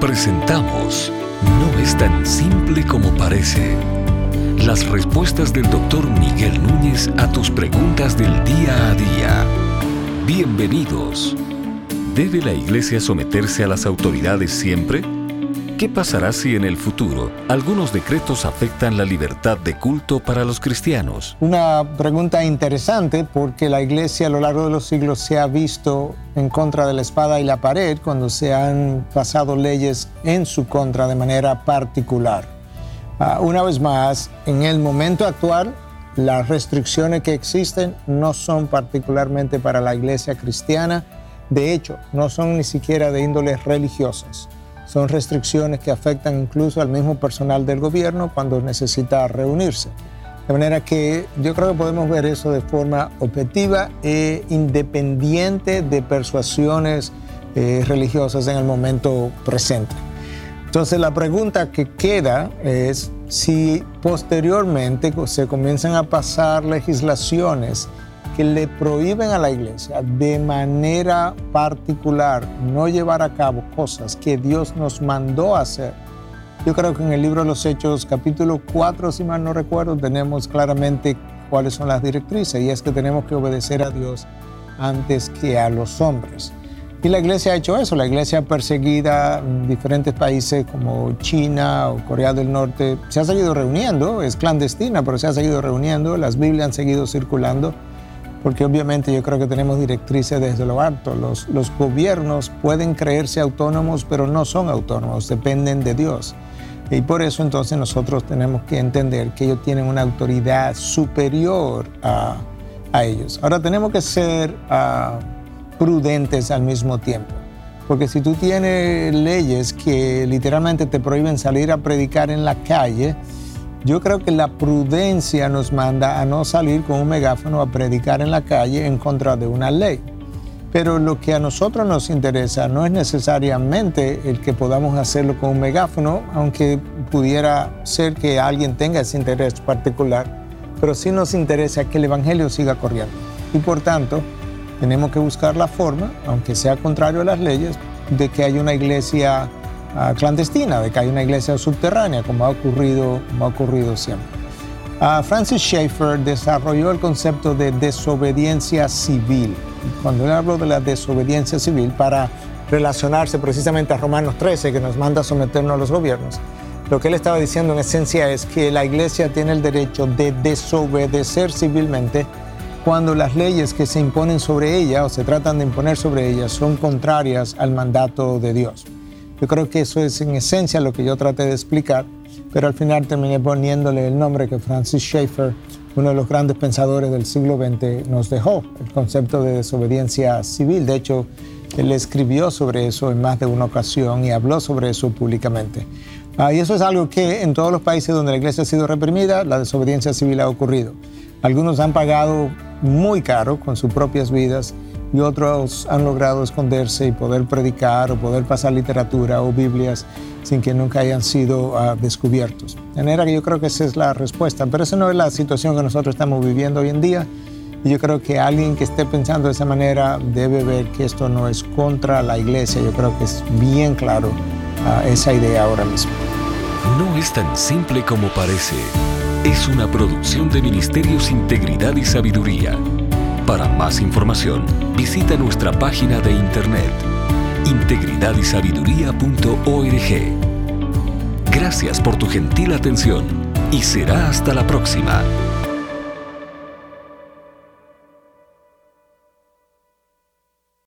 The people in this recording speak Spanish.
Presentamos No es tan simple como parece. Las respuestas del doctor Miguel Núñez a tus preguntas del día a día. Bienvenidos. ¿Debe la Iglesia someterse a las autoridades siempre? ¿Qué pasará si en el futuro algunos decretos afectan la libertad de culto para los cristianos? Una pregunta interesante porque la iglesia a lo largo de los siglos se ha visto en contra de la espada y la pared cuando se han pasado leyes en su contra de manera particular. Uh, una vez más, en el momento actual, las restricciones que existen no son particularmente para la iglesia cristiana, de hecho, no son ni siquiera de índoles religiosas son restricciones que afectan incluso al mismo personal del gobierno cuando necesita reunirse. De manera que yo creo que podemos ver eso de forma objetiva e independiente de persuasiones eh, religiosas en el momento presente. Entonces la pregunta que queda es si posteriormente se comienzan a pasar legislaciones que le prohíben a la iglesia de manera particular no llevar a cabo cosas que Dios nos mandó hacer. Yo creo que en el libro de los Hechos, capítulo 4, si mal no recuerdo, tenemos claramente cuáles son las directrices y es que tenemos que obedecer a Dios antes que a los hombres. Y la iglesia ha hecho eso, la iglesia perseguida en diferentes países como China o Corea del Norte se ha seguido reuniendo, es clandestina, pero se ha seguido reuniendo, las Biblias han seguido circulando porque obviamente yo creo que tenemos directrices desde lo alto. Los, los gobiernos pueden creerse autónomos, pero no son autónomos, dependen de Dios. Y por eso entonces nosotros tenemos que entender que ellos tienen una autoridad superior a, a ellos. Ahora tenemos que ser uh, prudentes al mismo tiempo. Porque si tú tienes leyes que literalmente te prohíben salir a predicar en la calle, yo creo que la prudencia nos manda a no salir con un megáfono a predicar en la calle en contra de una ley. Pero lo que a nosotros nos interesa no es necesariamente el que podamos hacerlo con un megáfono, aunque pudiera ser que alguien tenga ese interés particular, pero sí nos interesa que el Evangelio siga corriendo. Y por tanto, tenemos que buscar la forma, aunque sea contrario a las leyes, de que haya una iglesia clandestina, de que hay una iglesia subterránea, como ha ocurrido, ha ocurrido siempre. Francis Schaeffer desarrolló el concepto de desobediencia civil. Cuando él habló de la desobediencia civil, para relacionarse precisamente a Romanos 13, que nos manda someternos a los gobiernos, lo que él estaba diciendo en esencia es que la iglesia tiene el derecho de desobedecer civilmente cuando las leyes que se imponen sobre ella o se tratan de imponer sobre ella son contrarias al mandato de Dios. Yo creo que eso es en esencia lo que yo traté de explicar, pero al final terminé poniéndole el nombre que Francis Schaeffer, uno de los grandes pensadores del siglo XX, nos dejó, el concepto de desobediencia civil. De hecho, él escribió sobre eso en más de una ocasión y habló sobre eso públicamente. Ah, y eso es algo que en todos los países donde la iglesia ha sido reprimida, la desobediencia civil ha ocurrido. Algunos han pagado muy caro con sus propias vidas y otros han logrado esconderse y poder predicar o poder pasar literatura o Biblias sin que nunca hayan sido uh, descubiertos. De manera que yo creo que esa es la respuesta, pero esa no es la situación que nosotros estamos viviendo hoy en día. Y yo creo que alguien que esté pensando de esa manera debe ver que esto no es contra la iglesia. Yo creo que es bien claro uh, esa idea ahora mismo. No es tan simple como parece. Es una producción de Ministerios Integridad y Sabiduría para más información, visita nuestra página de internet integridadysabiduría.org. Gracias por tu gentil atención y será hasta la próxima.